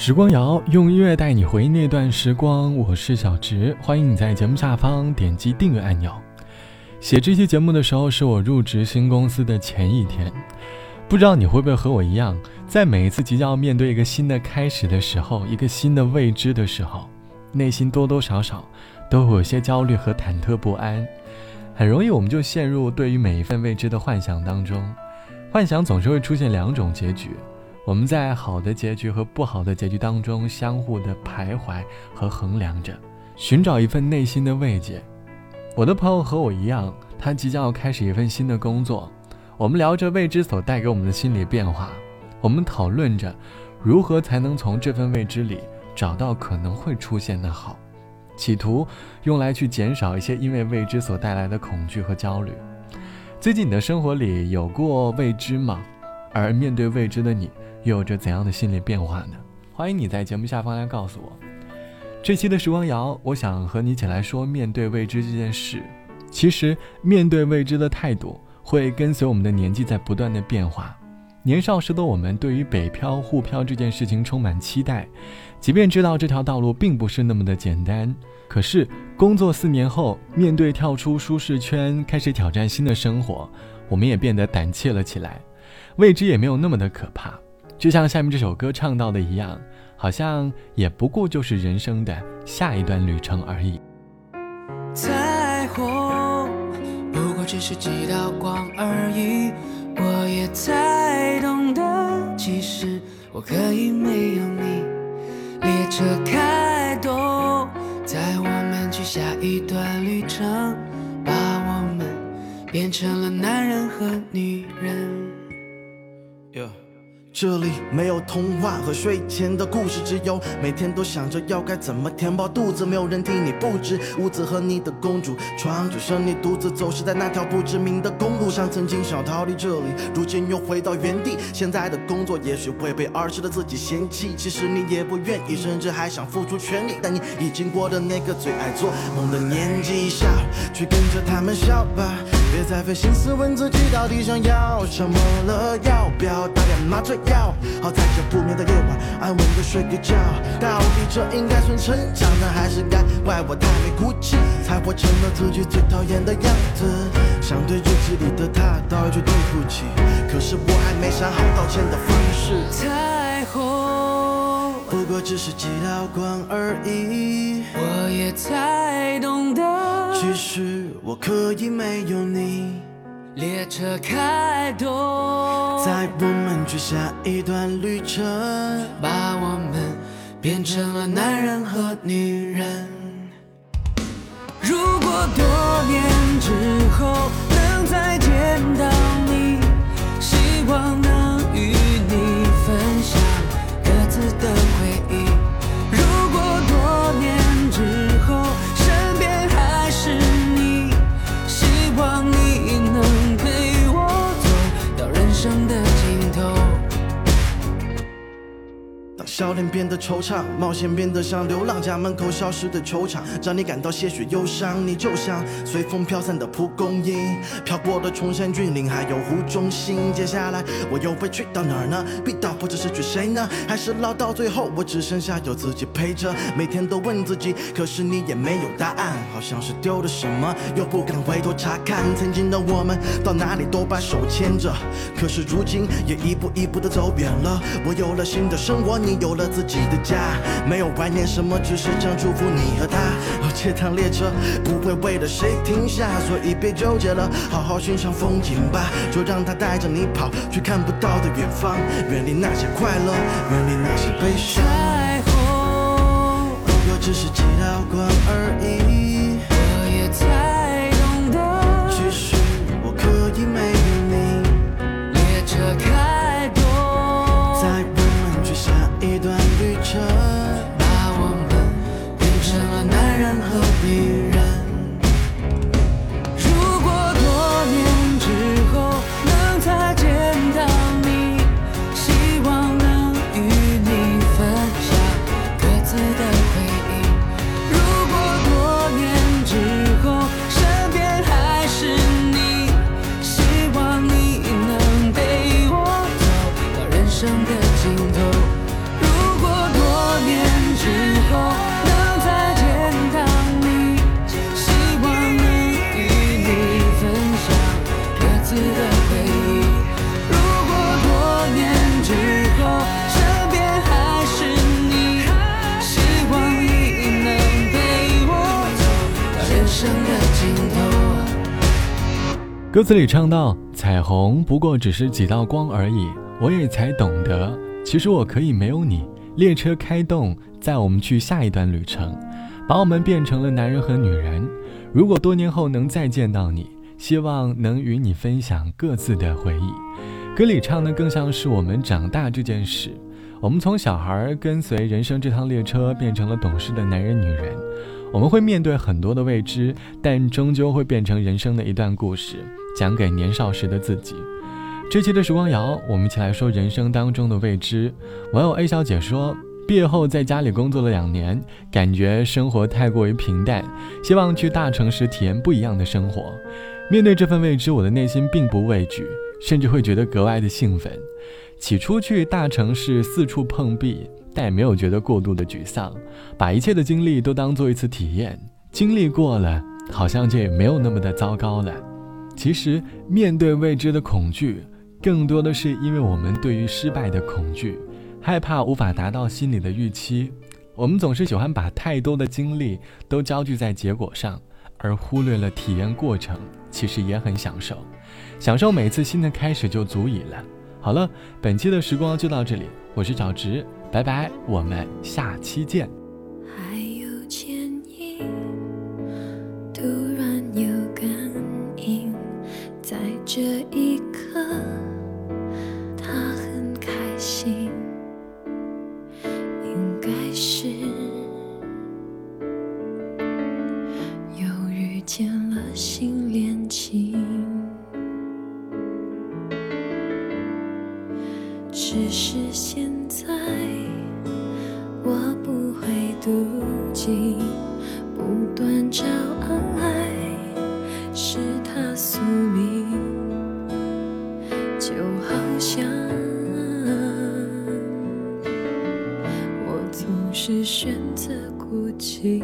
时光谣用音乐带你回忆那段时光，我是小直，欢迎你在节目下方点击订阅按钮。写这期节目的时候是我入职新公司的前一天，不知道你会不会和我一样，在每一次即将要面对一个新的开始的时候，一个新的未知的时候，内心多多少少都会有些焦虑和忐忑不安，很容易我们就陷入对于每一份未知的幻想当中，幻想总是会出现两种结局。我们在好的结局和不好的结局当中相互的徘徊和衡量着，寻找一份内心的慰藉。我的朋友和我一样，他即将要开始一份新的工作。我们聊着未知所带给我们的心理变化，我们讨论着如何才能从这份未知里找到可能会出现的好，企图用来去减少一些因为未知所带来的恐惧和焦虑。最近你的生活里有过未知吗？而面对未知的你。又有着怎样的心理变化呢？欢迎你在节目下方来告诉我。这期的时光谣，我想和你一起来说面对未知这件事。其实，面对未知的态度会跟随我们的年纪在不断的变化。年少时的我们对于北漂、沪漂这件事情充满期待，即便知道这条道路并不是那么的简单。可是，工作四年后，面对跳出舒适圈，开始挑战新的生活，我们也变得胆怯了起来。未知也没有那么的可怕。就像下面这首歌唱到的一样，好像也不过就是人生的下一段旅程而已。彩虹不过只是几道光而已，我也才懂得，其实我可以没有你。列车开动，载我们去下一段旅程，把我们变成了男人和女人。这里没有童话和睡前的故事，只有每天都想着要该怎么填饱肚子。没有人替你布置屋子和你的公主床，只剩你独自走失在那条不知名的公路上。曾经想逃离这里，如今又回到原地。现在的工作也许会被儿时的自己嫌弃，其实你也不愿意，甚至还想付出全力。但你已经过了那个最爱做梦的年纪，笑，去跟着他们笑吧。别再费心思问自己到底想要什么了，要不要打点麻醉药？好在这不眠的夜晚，安稳的睡个觉。到底这应该算成长呢，还是该怪我太没骨气，才活成了自己最讨厌的样子？想对日记里的他道一句对不起，可是我还没想好道歉的方式。彩虹不过只是几道光而已，我也才懂得。其实我可以没有你。列车开动，载我们去下一段旅程，把我们变成了男人和女人。如果多年之后当笑脸变得惆怅，冒险变得像流浪，家门口消失的球场，让你感到些许忧伤。你就像随风飘散的蒲公英，飘过了崇山峻岭，还有湖中心。接下来我又会去到哪儿呢？逼到或者失去谁呢？还是老到最后，我只剩下有自己陪着，每天都问自己，可是你也没有答案，好像是丢了什么，又不敢回头查看。曾经的我们到哪里都把手牵着，可是如今也一步一步的走远了。我有了新的生活，你有。了自己的家，没有怀念什么，只是想祝福你和他。这趟列车不会为了谁停下，所以别纠结了，好好欣赏风景吧。就让它带着你跑去看不到的远方，远离那些快乐，远离那些悲伤。彩虹不过只是几道光而已，了男人。歌词里唱到：“彩虹不过只是几道光而已。”我也才懂得，其实我可以没有你。列车开动，载我们去下一段旅程，把我们变成了男人和女人。如果多年后能再见到你，希望能与你分享各自的回忆。歌里唱的更像是我们长大这件事。我们从小孩跟随人生这趟列车，变成了懂事的男人、女人。我们会面对很多的未知，但终究会变成人生的一段故事，讲给年少时的自己。这期的时光谣，我们一起来说人生当中的未知。网友 A 小姐说，毕业后在家里工作了两年，感觉生活太过于平淡，希望去大城市体验不一样的生活。面对这份未知，我的内心并不畏惧，甚至会觉得格外的兴奋。起初去大城市四处碰壁，但也没有觉得过度的沮丧，把一切的经历都当做一次体验。经历过了，好像就也没有那么的糟糕了。其实面对未知的恐惧。更多的是因为我们对于失败的恐惧，害怕无法达到心里的预期。我们总是喜欢把太多的精力都焦聚在结果上，而忽略了体验过程。其实也很享受，享受每次新的开始就足以了。好了，本期的时光就到这里，我是小直，拜拜我们下期见。还有前因突然有感应在这一刻他很开心应该是又遇见了新恋情只是现他宿命，就好像我总是选择孤寂。